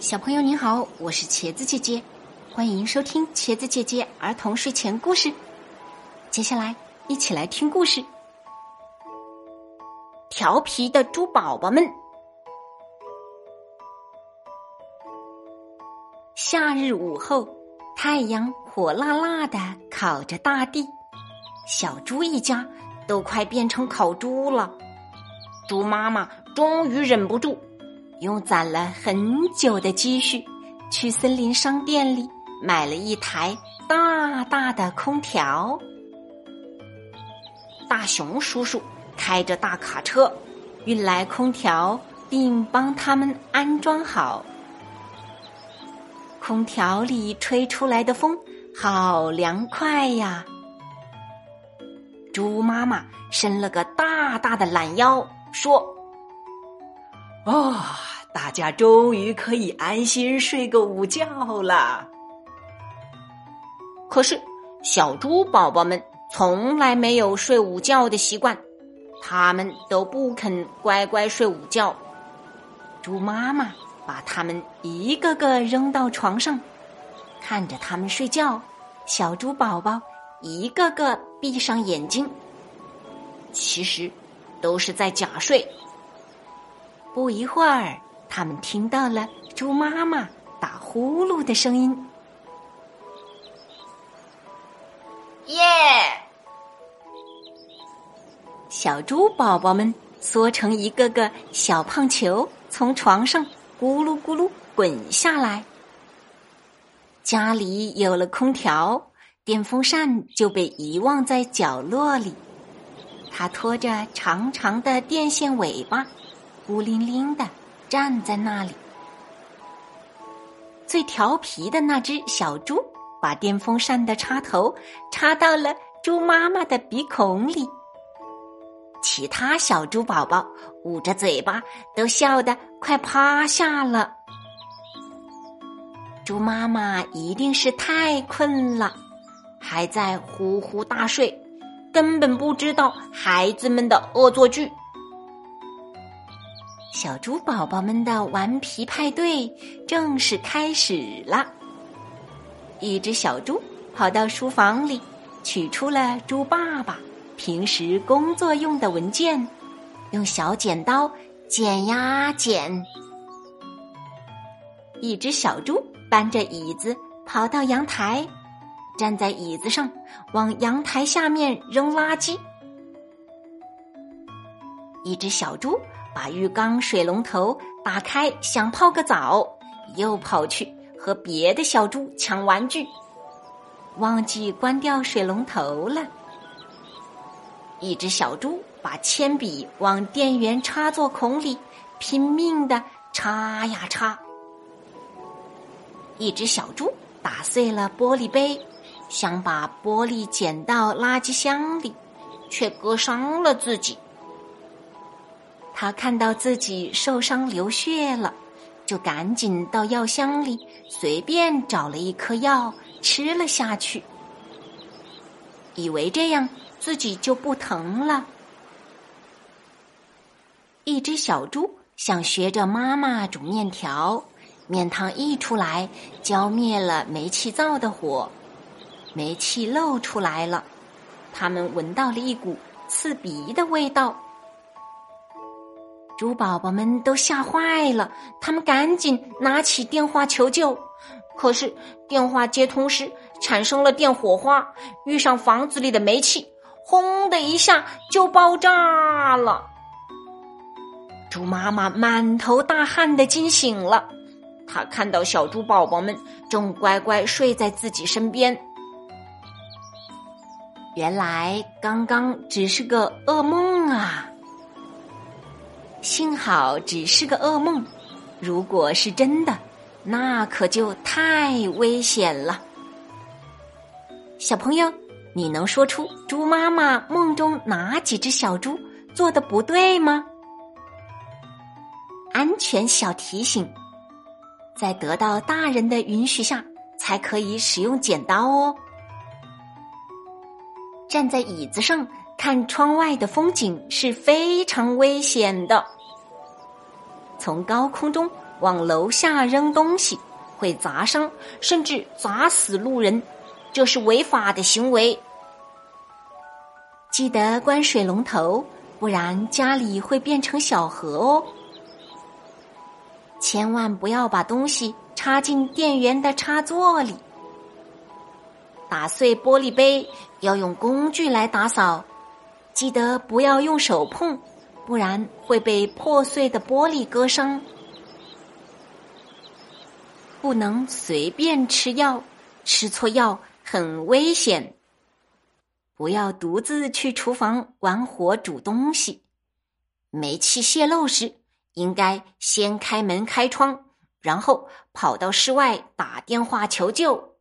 小朋友您好，我是茄子姐姐，欢迎收听茄子姐姐儿童睡前故事。接下来一起来听故事。调皮的猪宝宝们，夏日午后，太阳火辣辣的烤着大地，小猪一家都快变成烤猪了。猪妈妈终于忍不住。用攒了很久的积蓄，去森林商店里买了一台大大的空调。大熊叔叔开着大卡车运来空调，并帮他们安装好。空调里吹出来的风好凉快呀！猪妈妈伸了个大大的懒腰，说：“啊。”大家终于可以安心睡个午觉了。可是，小猪宝宝们从来没有睡午觉的习惯，他们都不肯乖乖睡午觉。猪妈妈把他们一个个扔到床上，看着他们睡觉，小猪宝宝一个个闭上眼睛，其实都是在假睡。不一会儿。他们听到了猪妈妈打呼噜的声音，耶！小猪宝宝们缩成一个个小胖球，从床上咕噜咕噜滚下来。家里有了空调，电风扇就被遗忘在角落里。它拖着长长的电线尾巴，孤零零的。站在那里，最调皮的那只小猪把电风扇的插头插到了猪妈妈的鼻孔里，其他小猪宝宝捂着嘴巴都笑得快趴下了。猪妈妈一定是太困了，还在呼呼大睡，根本不知道孩子们的恶作剧。小猪宝宝们的顽皮派对正式开始了。一只小猪跑到书房里，取出了猪爸爸平时工作用的文件，用小剪刀剪呀剪。一只小猪搬着椅子跑到阳台，站在椅子上往阳台下面扔垃圾。一只小猪。把浴缸水龙头打开，想泡个澡，又跑去和别的小猪抢玩具，忘记关掉水龙头了。一只小猪把铅笔往电源插座孔里拼命的插呀插。一只小猪打碎了玻璃杯，想把玻璃捡到垃圾箱里，却割伤了自己。他看到自己受伤流血了，就赶紧到药箱里随便找了一颗药吃了下去，以为这样自己就不疼了。一只小猪想学着妈妈煮面条，面汤溢出来，浇灭了煤气灶的火，煤气漏出来了，他们闻到了一股刺鼻的味道。猪宝宝们都吓坏了，他们赶紧拿起电话求救。可是电话接通时产生了电火花，遇上房子里的煤气，轰的一下就爆炸了。猪妈妈满头大汗的惊醒了，她看到小猪宝宝们正乖乖睡在自己身边。原来刚刚只是个噩梦啊！幸好只是个噩梦，如果是真的，那可就太危险了。小朋友，你能说出猪妈妈梦中哪几只小猪做的不对吗？安全小提醒：在得到大人的允许下，才可以使用剪刀哦。站在椅子上。看窗外的风景是非常危险的。从高空中往楼下扔东西，会砸伤甚至砸死路人，这是违法的行为。记得关水龙头，不然家里会变成小河哦。千万不要把东西插进电源的插座里。打碎玻璃杯要用工具来打扫，记得不要用手碰，不然会被破碎的玻璃割伤。不能随便吃药，吃错药很危险。不要独自去厨房玩火煮东西，煤气泄漏时应该先开门开窗，然后跑到室外打电话求救。